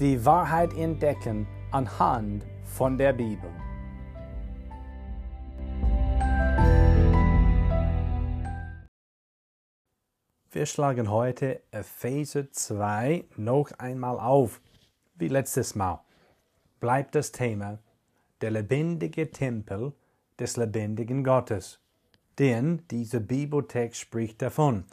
die Wahrheit entdecken anhand von der Bibel. Wir schlagen heute Epheser 2 noch einmal auf, wie letztes Mal. Bleibt das Thema der lebendige Tempel des lebendigen Gottes. Denn dieser Bibeltext spricht davon.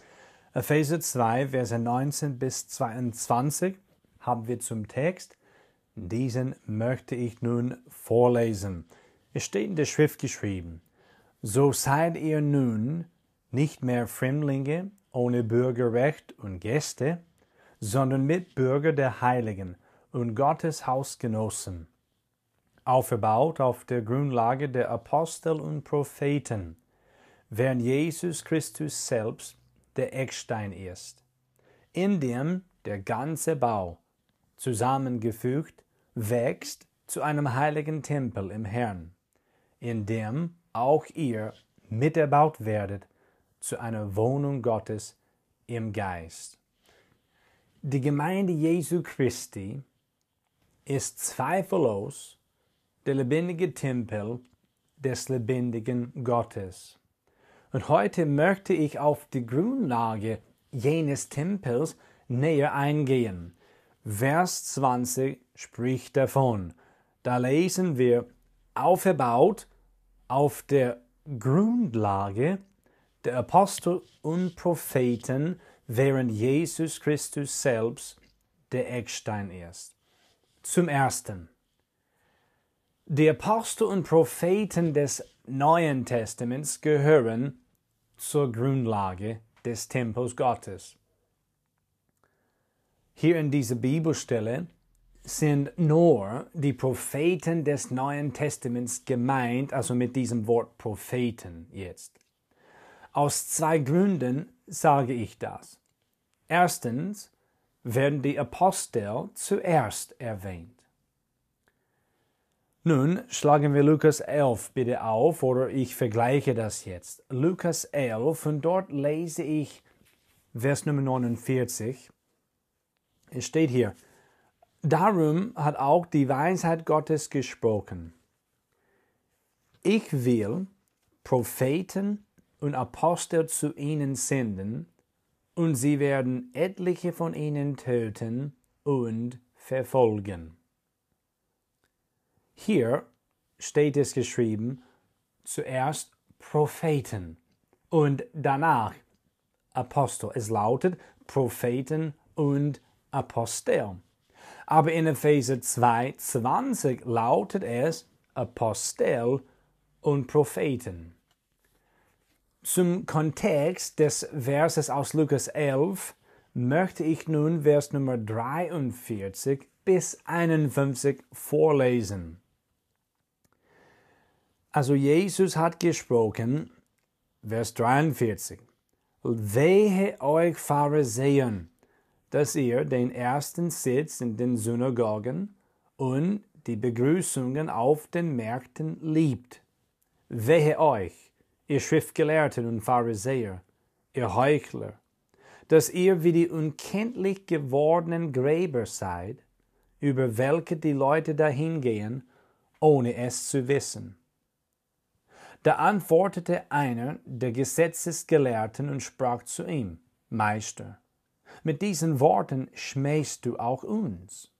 Epheser 2, Verse 19 bis 22 haben wir zum Text. Diesen möchte ich nun vorlesen. Es steht in der Schrift geschrieben, so seid ihr nun nicht mehr Fremdlinge ohne Bürgerrecht und Gäste, sondern Mitbürger der Heiligen und Gottes Hausgenossen, aufgebaut auf der Grundlage der Apostel und Propheten, während Jesus Christus selbst der Eckstein ist, in dem der ganze Bau zusammengefügt wächst zu einem heiligen Tempel im Herrn, in dem auch ihr miterbaut werdet zu einer Wohnung Gottes im Geist. Die Gemeinde Jesu Christi ist zweifellos der lebendige Tempel des lebendigen Gottes. Und heute möchte ich auf die Grundlage jenes Tempels näher eingehen. Vers 20 spricht davon. Da lesen wir, aufgebaut auf der Grundlage der Apostel und Propheten, während Jesus Christus selbst der Eckstein ist. Zum Ersten. Die Apostel und Propheten des Neuen Testaments gehören zur Grundlage des Tempels Gottes. Hier in dieser Bibelstelle sind nur die Propheten des Neuen Testaments gemeint, also mit diesem Wort Propheten jetzt. Aus zwei Gründen sage ich das. Erstens werden die Apostel zuerst erwähnt. Nun schlagen wir Lukas 11 bitte auf, oder ich vergleiche das jetzt. Lukas 11, und dort lese ich Vers Nummer 49. Es steht hier, darum hat auch die Weisheit Gottes gesprochen. Ich will Propheten und Apostel zu ihnen senden, und sie werden etliche von ihnen töten und verfolgen. Hier steht es geschrieben, zuerst Propheten und danach Apostel. Es lautet Propheten und Apostel. Aber in Epheser 2, 20 lautet es Apostel und Propheten. Zum Kontext des Verses aus Lukas 11 möchte ich nun Vers Nummer 43 bis 51 vorlesen. Also Jesus hat gesprochen, Vers 43. Wehe euch Pharisäern, dass ihr den ersten Sitz in den Synagogen und die Begrüßungen auf den Märkten liebt. Wehe euch, ihr Schriftgelehrten und Pharisäer, ihr Heuchler, dass ihr wie die unkenntlich gewordenen Gräber seid, über welche die Leute dahingehen, ohne es zu wissen. Da antwortete einer der Gesetzesgelehrten und sprach zu ihm, Meister, mit diesen Worten schmähst du auch uns.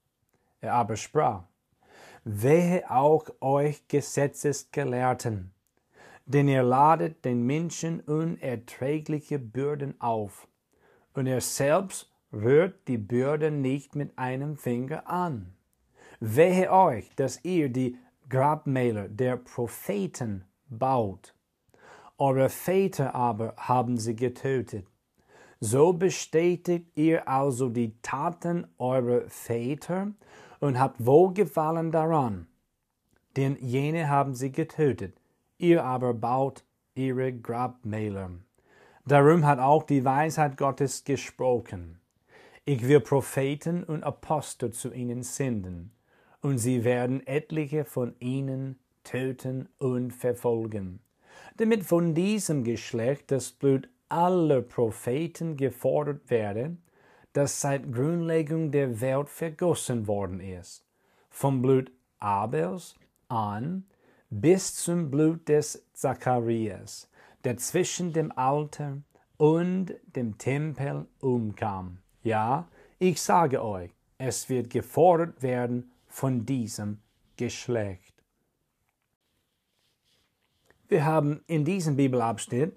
Er aber sprach, Wehe auch euch Gesetzesgelehrten, denn ihr ladet den Menschen unerträgliche Bürden auf, und er selbst rührt die Bürden nicht mit einem Finger an. Wehe euch, dass ihr die Grabmäler der Propheten baut. Eure Väter aber haben sie getötet. So bestätigt ihr also die Taten eurer Väter und habt Wohlgefallen daran. Denn jene haben sie getötet, ihr aber baut ihre Grabmäler. Darum hat auch die Weisheit Gottes gesprochen. Ich will Propheten und Apostel zu ihnen senden, und sie werden etliche von ihnen töten und verfolgen, damit von diesem Geschlecht das Blut aller Propheten gefordert werde, das seit Grundlegung der Welt vergossen worden ist, vom Blut Abels an bis zum Blut des Zacharias, der zwischen dem Alter und dem Tempel umkam. Ja, ich sage euch, es wird gefordert werden von diesem Geschlecht. Wir haben in diesem Bibelabschnitt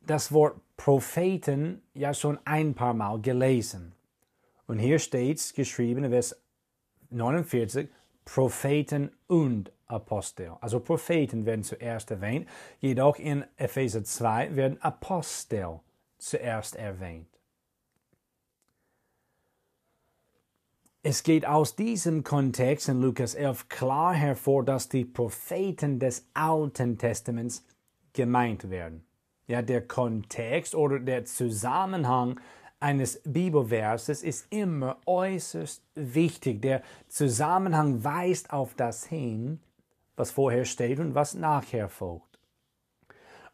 das Wort Propheten ja schon ein paar Mal gelesen. Und hier steht geschrieben in Vers 49, Propheten und Apostel. Also Propheten werden zuerst erwähnt, jedoch in Epheser 2 werden Apostel zuerst erwähnt. Es geht aus diesem Kontext in Lukas 11 klar hervor, dass die Propheten des Alten Testaments gemeint werden. Ja, der Kontext oder der Zusammenhang eines Bibelverses ist immer äußerst wichtig. Der Zusammenhang weist auf das hin, was vorher steht und was nachher folgt.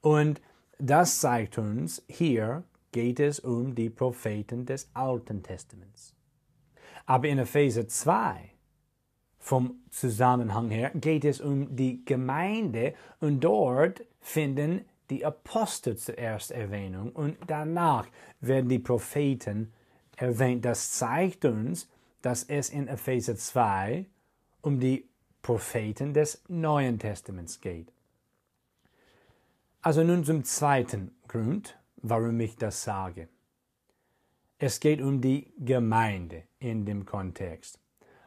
Und das zeigt uns, hier geht es um die Propheten des Alten Testaments. Aber in Epheser 2, vom Zusammenhang her, geht es um die Gemeinde und dort finden die Apostel zuerst Erwähnung und danach werden die Propheten erwähnt. Das zeigt uns, dass es in Epheser 2 um die Propheten des Neuen Testaments geht. Also nun zum zweiten Grund, warum ich das sage. Es geht um die Gemeinde in dem Kontext.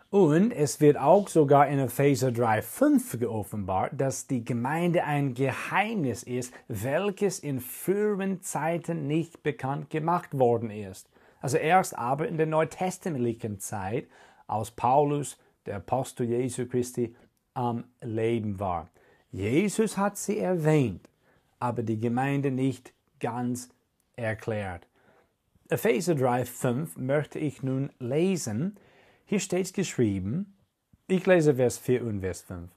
Und es wird auch sogar in Epheser 3,5 geoffenbart, dass die Gemeinde ein Geheimnis ist, welches in früheren Zeiten nicht bekannt gemacht worden ist. Also erst aber in der neutestamentlichen Zeit, als Paulus, der Apostel Jesu Christi, am Leben war. Jesus hat sie erwähnt, aber die Gemeinde nicht ganz erklärt. Epheser 3,5 möchte ich nun lesen, hier steht geschrieben, ich lese Vers 4 und Vers 5.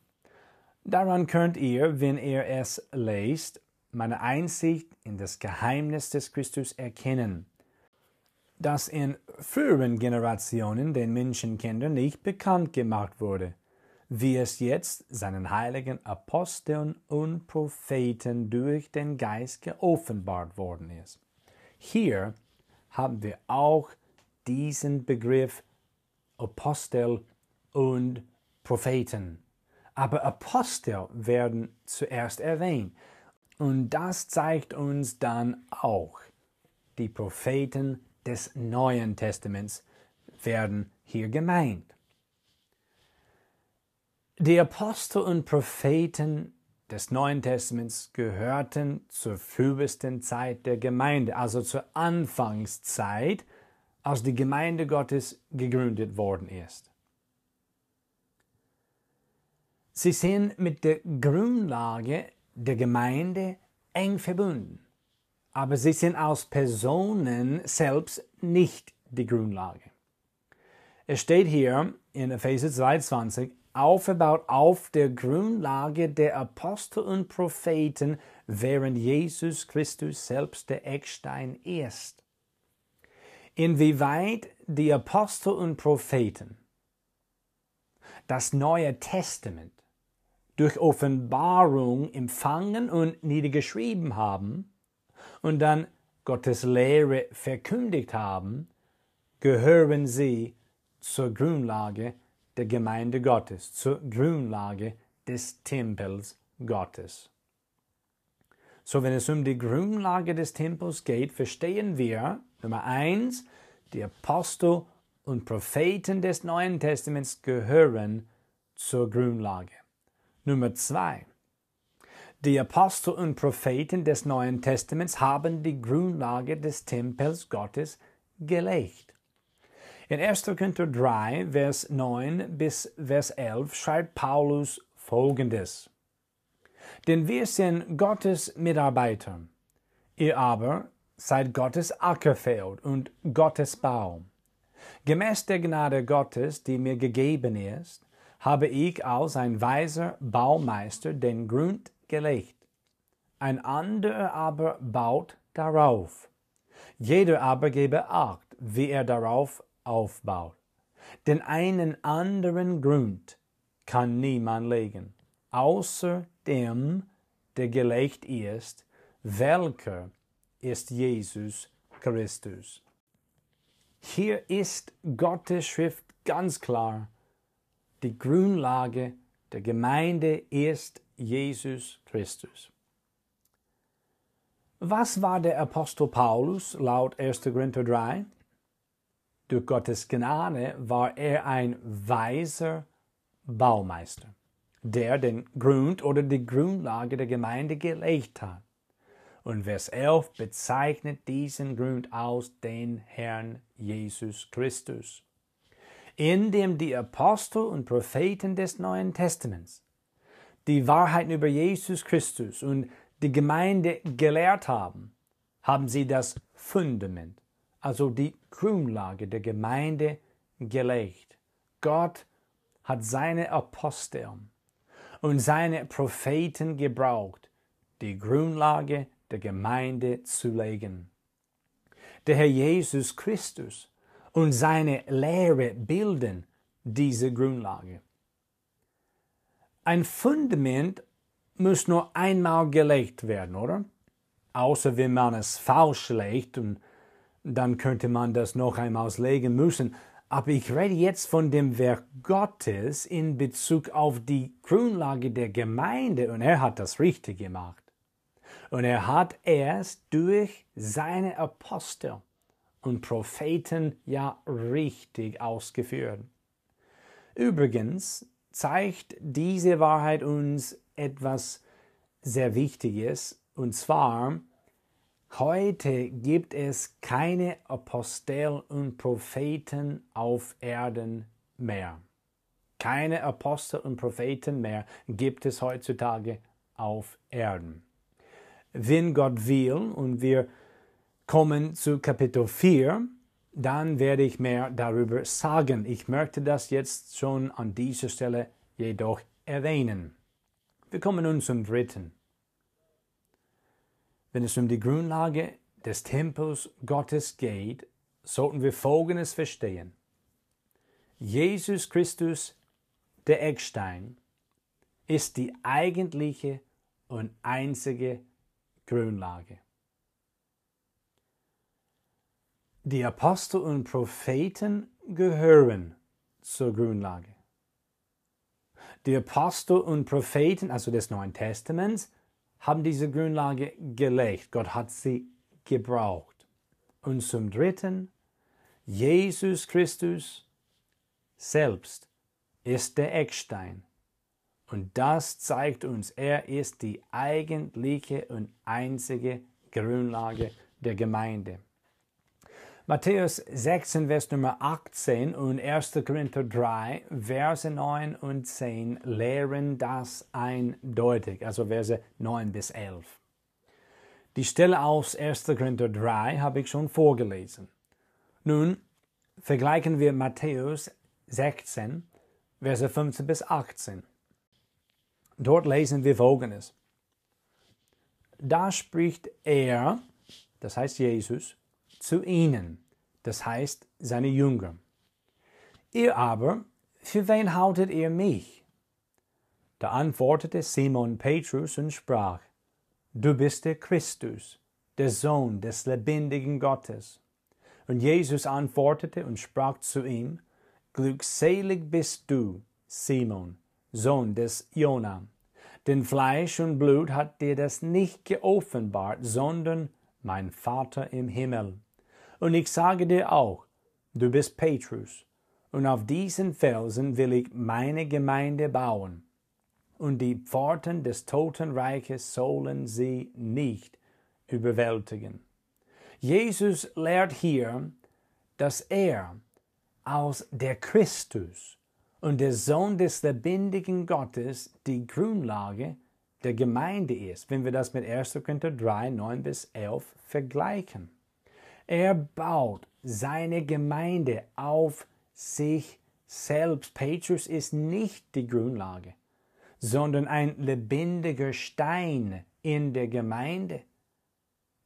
Daran könnt ihr, wenn ihr es lest, meine Einsicht in das Geheimnis des Christus erkennen, das in früheren Generationen den Menschenkindern nicht bekannt gemacht wurde, wie es jetzt seinen heiligen Aposteln und Propheten durch den Geist geoffenbart worden ist. Hier haben wir auch diesen Begriff Apostel und Propheten. Aber Apostel werden zuerst erwähnt. Und das zeigt uns dann auch, die Propheten des Neuen Testaments werden hier gemeint. Die Apostel und Propheten des Neuen Testaments gehörten zur frühesten Zeit der Gemeinde, also zur Anfangszeit als die Gemeinde Gottes gegründet worden ist. Sie sind mit der Grundlage der Gemeinde eng verbunden, aber sie sind als Personen selbst nicht die Grundlage. Es steht hier in Epheser 22, aufgebaut auf der Grundlage der Apostel und Propheten, während Jesus Christus selbst der Eckstein ist inwieweit die Apostel und Propheten das Neue Testament durch Offenbarung empfangen und niedergeschrieben haben und dann Gottes Lehre verkündigt haben, gehören sie zur Grundlage der Gemeinde Gottes, zur Grundlage des Tempels Gottes. So, wenn es um die Grundlage des Tempels geht, verstehen wir, Nummer eins, die Apostel und Propheten des Neuen Testaments gehören zur Grundlage. Nummer zwei, die Apostel und Propheten des Neuen Testaments haben die Grundlage des Tempels Gottes gelegt. In 1. Korinther 3, Vers 9 bis Vers 11 schreibt Paulus folgendes. Denn wir sind Gottes Mitarbeiter. Ihr aber seid Gottes Ackerfeld und Gottes Baum. Gemäß der Gnade Gottes, die mir gegeben ist, habe ich als ein weiser Baumeister den Grund gelegt. Ein anderer aber baut darauf. Jeder aber gebe Acht, wie er darauf aufbaut. Denn einen anderen Grund kann niemand legen, außer dem, der gelegt ist, welcher ist Jesus Christus. Hier ist Gottes Schrift ganz klar. Die Grundlage der Gemeinde ist Jesus Christus. Was war der Apostel Paulus laut 1. Korinther 3? Durch Gottes Gnade war er ein weiser Baumeister, der den Grund oder die Grundlage der Gemeinde gelegt hat. Und Vers 11 bezeichnet diesen Grund aus den Herrn Jesus Christus, in dem die Apostel und Propheten des Neuen Testaments die Wahrheiten über Jesus Christus und die Gemeinde gelehrt haben, haben sie das Fundament, also die Grundlage der Gemeinde gelegt. Gott hat seine Apostel und seine Propheten gebraucht, die Grundlage der Gemeinde zu legen. Der Herr Jesus Christus und seine Lehre bilden diese Grundlage. Ein Fundament muss nur einmal gelegt werden, oder? Außer wenn man es falsch legt und dann könnte man das noch einmal legen müssen. Aber ich rede jetzt von dem Werk Gottes in Bezug auf die Grundlage der Gemeinde und er hat das richtig gemacht. Und er hat es durch seine Apostel und Propheten ja richtig ausgeführt. Übrigens zeigt diese Wahrheit uns etwas sehr Wichtiges, und zwar, heute gibt es keine Apostel und Propheten auf Erden mehr. Keine Apostel und Propheten mehr gibt es heutzutage auf Erden wenn Gott will, und wir kommen zu Kapitel 4, dann werde ich mehr darüber sagen. Ich möchte das jetzt schon an dieser Stelle jedoch erwähnen. Wir kommen nun zum dritten. Wenn es um die Grundlage des Tempels Gottes geht, sollten wir Folgendes verstehen. Jesus Christus, der Eckstein, ist die eigentliche und einzige Grundlage. Die Apostel und Propheten gehören zur Grundlage. Die Apostel und Propheten, also des Neuen Testaments, haben diese Grundlage gelegt. Gott hat sie gebraucht. Und zum Dritten, Jesus Christus selbst ist der Eckstein und das zeigt uns, er ist die eigentliche und einzige Grundlage der Gemeinde. Matthäus 16, Vers Nummer 18 und 1. Korinther 3, Verse 9 und 10 lehren das eindeutig, also Verse 9 bis 11. Die Stelle aus 1. Korinther 3 habe ich schon vorgelesen. Nun vergleichen wir Matthäus 16, Verse 15 bis 18. Dort lesen wir Folgendes. Da spricht er, das heißt Jesus, zu ihnen, das heißt seine Jünger. Ihr aber, für wen haltet ihr mich? Da antwortete Simon Petrus und sprach, Du bist der Christus, der Sohn des lebendigen Gottes. Und Jesus antwortete und sprach zu ihm, Glückselig bist du, Simon, Sohn des Jona. Denn Fleisch und Blut hat dir das nicht geoffenbart, sondern mein Vater im Himmel. Und ich sage dir auch, du bist Petrus, und auf diesen Felsen will ich meine Gemeinde bauen, und die Pforten des Totenreiches sollen sie nicht überwältigen. Jesus lehrt hier, dass er als der Christus und der Sohn des lebendigen Gottes die Grundlage der Gemeinde ist, wenn wir das mit 1. Korinther 3, 9 bis 11 vergleichen. Er baut seine Gemeinde auf sich selbst. Petrus ist nicht die Grundlage, sondern ein lebendiger Stein in der Gemeinde.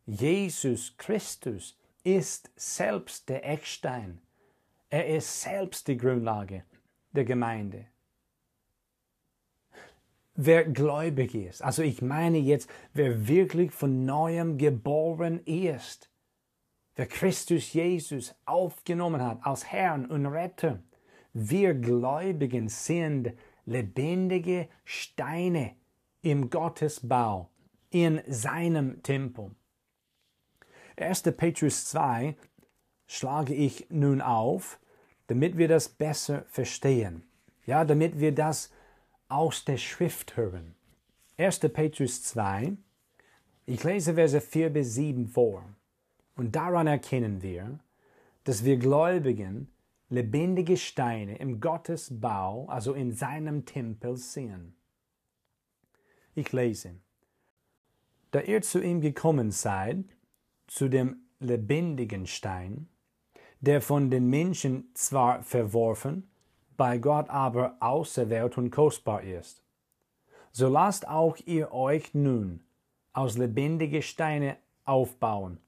Jesus Christus ist selbst der Eckstein. Er ist selbst die Grundlage der Gemeinde. Wer gläubig ist, also ich meine jetzt, wer wirklich von neuem geboren ist, wer Christus Jesus aufgenommen hat als Herrn und Retter, wir Gläubigen sind lebendige Steine im Gottesbau, in seinem Tempel. 1. Petrus 2 schlage ich nun auf, damit wir das besser verstehen. Ja, damit wir das aus der Schrift hören. 1. Petrus 2, ich lese Verse 4 bis 7 vor. Und daran erkennen wir, dass wir Gläubigen lebendige Steine im Gottesbau, also in seinem Tempel, sehen. Ich lese. Da ihr zu ihm gekommen seid, zu dem lebendigen Stein, der von den Menschen zwar verworfen, bei Gott aber auserwählt und kostbar ist. So lasst auch ihr euch nun aus lebendige Steine aufbauen,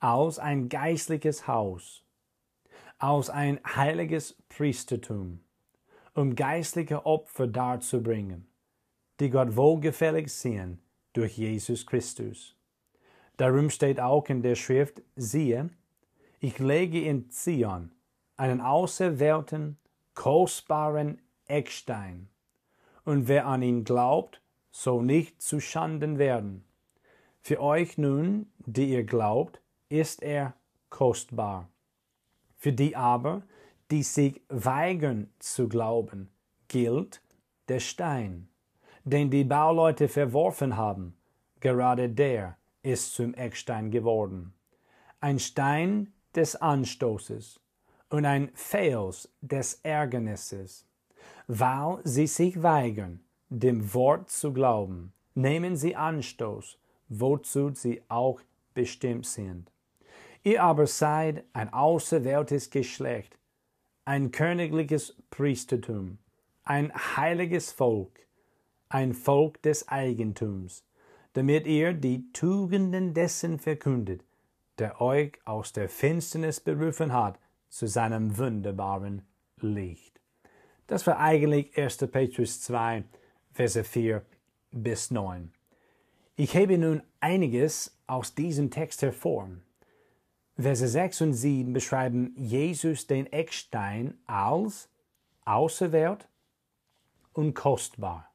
aus ein geistliches Haus, aus ein heiliges Priestertum, um geistliche Opfer darzubringen, die Gott wohlgefällig sind durch Jesus Christus. Darum steht auch in der Schrift, siehe, ich lege in Zion einen auserwählten, kostbaren Eckstein, und wer an ihn glaubt, soll nicht zu Schanden werden. Für euch nun, die ihr glaubt, ist er kostbar. Für die aber, die sich weigern zu glauben, gilt der Stein, den die Bauleute verworfen haben, gerade der ist zum Eckstein geworden. Ein Stein des Anstoßes und ein Fels des Ärgernisses. Weil sie sich weigern, dem Wort zu glauben, nehmen sie Anstoß, wozu sie auch bestimmt sind. Ihr aber seid ein auserwähltes Geschlecht, ein königliches Priestertum, ein heiliges Volk, ein Volk des Eigentums, damit ihr die Tugenden dessen verkündet, der euch aus der Finsternis berufen hat zu seinem wunderbaren Licht. Das war eigentlich 1. Petrus 2, Verse 4 bis 9. Ich hebe nun einiges aus diesem Text hervor. Verse 6 und 7 beschreiben Jesus den Eckstein als auserwählt und kostbar.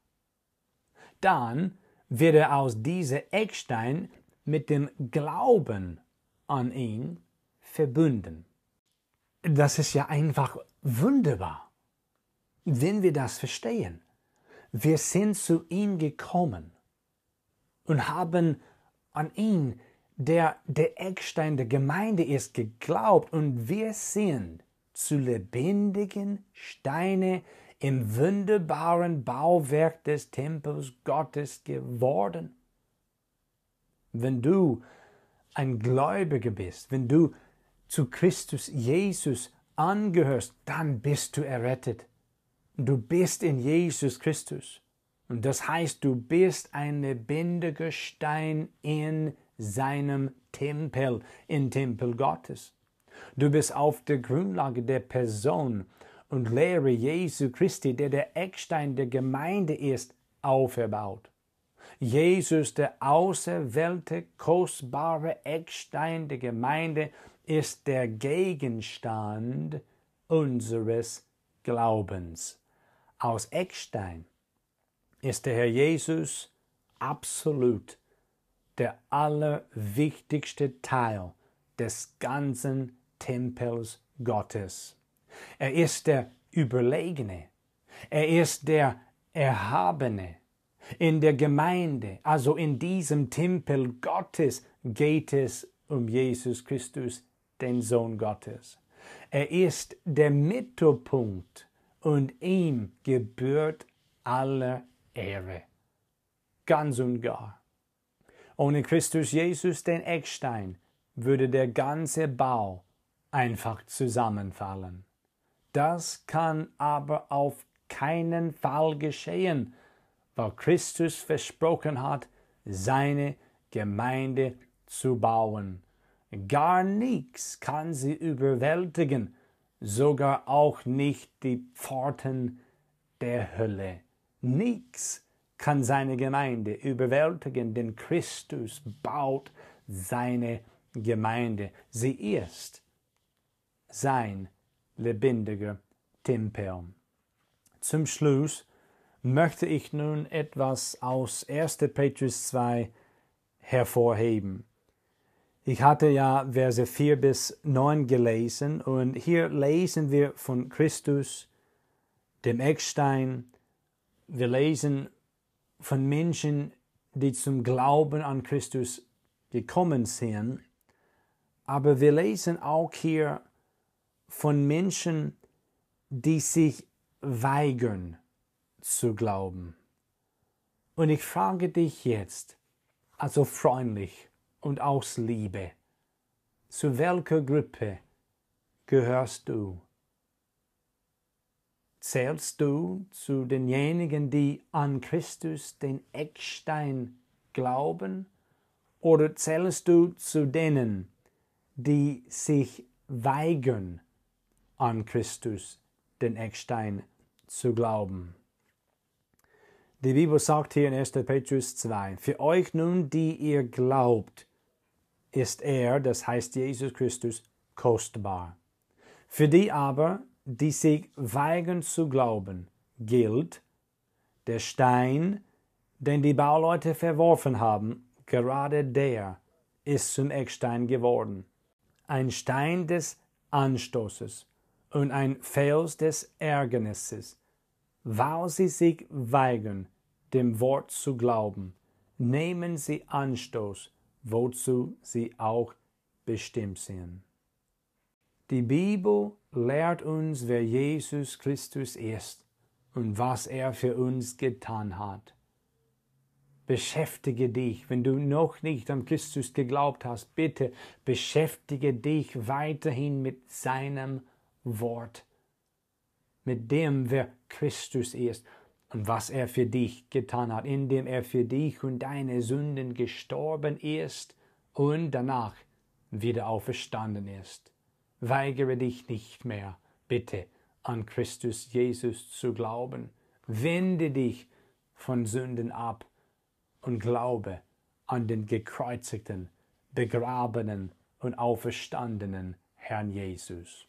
Dann wird er aus dieser Eckstein mit dem Glauben an ihn verbunden. Das ist ja einfach wunderbar, wenn wir das verstehen. Wir sind zu ihm gekommen und haben an ihn der der Eckstein der Gemeinde ist, geglaubt und wir sind zu lebendigen Steine im wunderbaren Bauwerk des Tempels Gottes geworden. Wenn du ein Gläubiger bist, wenn du zu Christus Jesus angehörst, dann bist du errettet. Du bist in Jesus Christus. Und das heißt, du bist ein lebendiger Stein in seinem Tempel, im Tempel Gottes. Du bist auf der Grundlage der Person und Lehre Jesu Christi, der der Eckstein der Gemeinde ist, auferbaut. Jesus, der auserwählte, kostbare Eckstein der Gemeinde, ist der Gegenstand unseres Glaubens. Aus Eckstein ist der Herr Jesus absolut der allerwichtigste Teil des ganzen Tempels Gottes. Er ist der Überlegene. Er ist der Erhabene. In der Gemeinde, also in diesem Tempel Gottes, geht es um Jesus Christus, den Sohn Gottes. Er ist der Mittelpunkt und ihm gebührt alle Ehre. Ganz und gar. Ohne Christus Jesus, den Eckstein, würde der ganze Bau einfach zusammenfallen. Das kann aber auf keinen Fall geschehen, weil Christus versprochen hat, seine Gemeinde zu bauen. Gar nichts kann sie überwältigen, sogar auch nicht die Pforten der Hölle. Nichts kann seine Gemeinde überwältigen, denn Christus baut seine Gemeinde. Sie ist sein lebendiger Tempel. Zum Schluss möchte ich nun etwas aus 1. Petrus 2 hervorheben. Ich hatte ja Verse 4 bis 9 gelesen und hier lesen wir von Christus, dem Eckstein. Wir lesen von Menschen, die zum Glauben an Christus gekommen sind. Aber wir lesen auch hier von Menschen, die sich weigern zu glauben. Und ich frage dich jetzt, also freundlich und aus Liebe, zu welcher Gruppe gehörst du? Zählst du zu denjenigen, die an Christus den Eckstein glauben? Oder zählst du zu denen, die sich weigern, an Christus den Eckstein zu glauben? Die Bibel sagt hier in 1. Petrus 2, für euch nun, die ihr glaubt, ist er, das heißt Jesus Christus, kostbar. Für die aber, die sich weigern zu glauben, gilt, der Stein, den die Bauleute verworfen haben, gerade der ist zum Eckstein geworden. Ein Stein des Anstoßes und ein Fels des Ärgernisses weil sie sich weigern, dem Wort zu glauben, nehmen sie Anstoß, wozu sie auch bestimmt sind. Die Bibel lehrt uns, wer Jesus Christus ist und was er für uns getan hat. Beschäftige dich, wenn du noch nicht an Christus geglaubt hast, bitte beschäftige dich weiterhin mit seinem Wort mit dem, wer Christus ist und was er für dich getan hat, indem er für dich und deine Sünden gestorben ist und danach wieder auferstanden ist. Weigere dich nicht mehr, bitte, an Christus Jesus zu glauben. Wende dich von Sünden ab und glaube an den gekreuzigten, begrabenen und auferstandenen Herrn Jesus.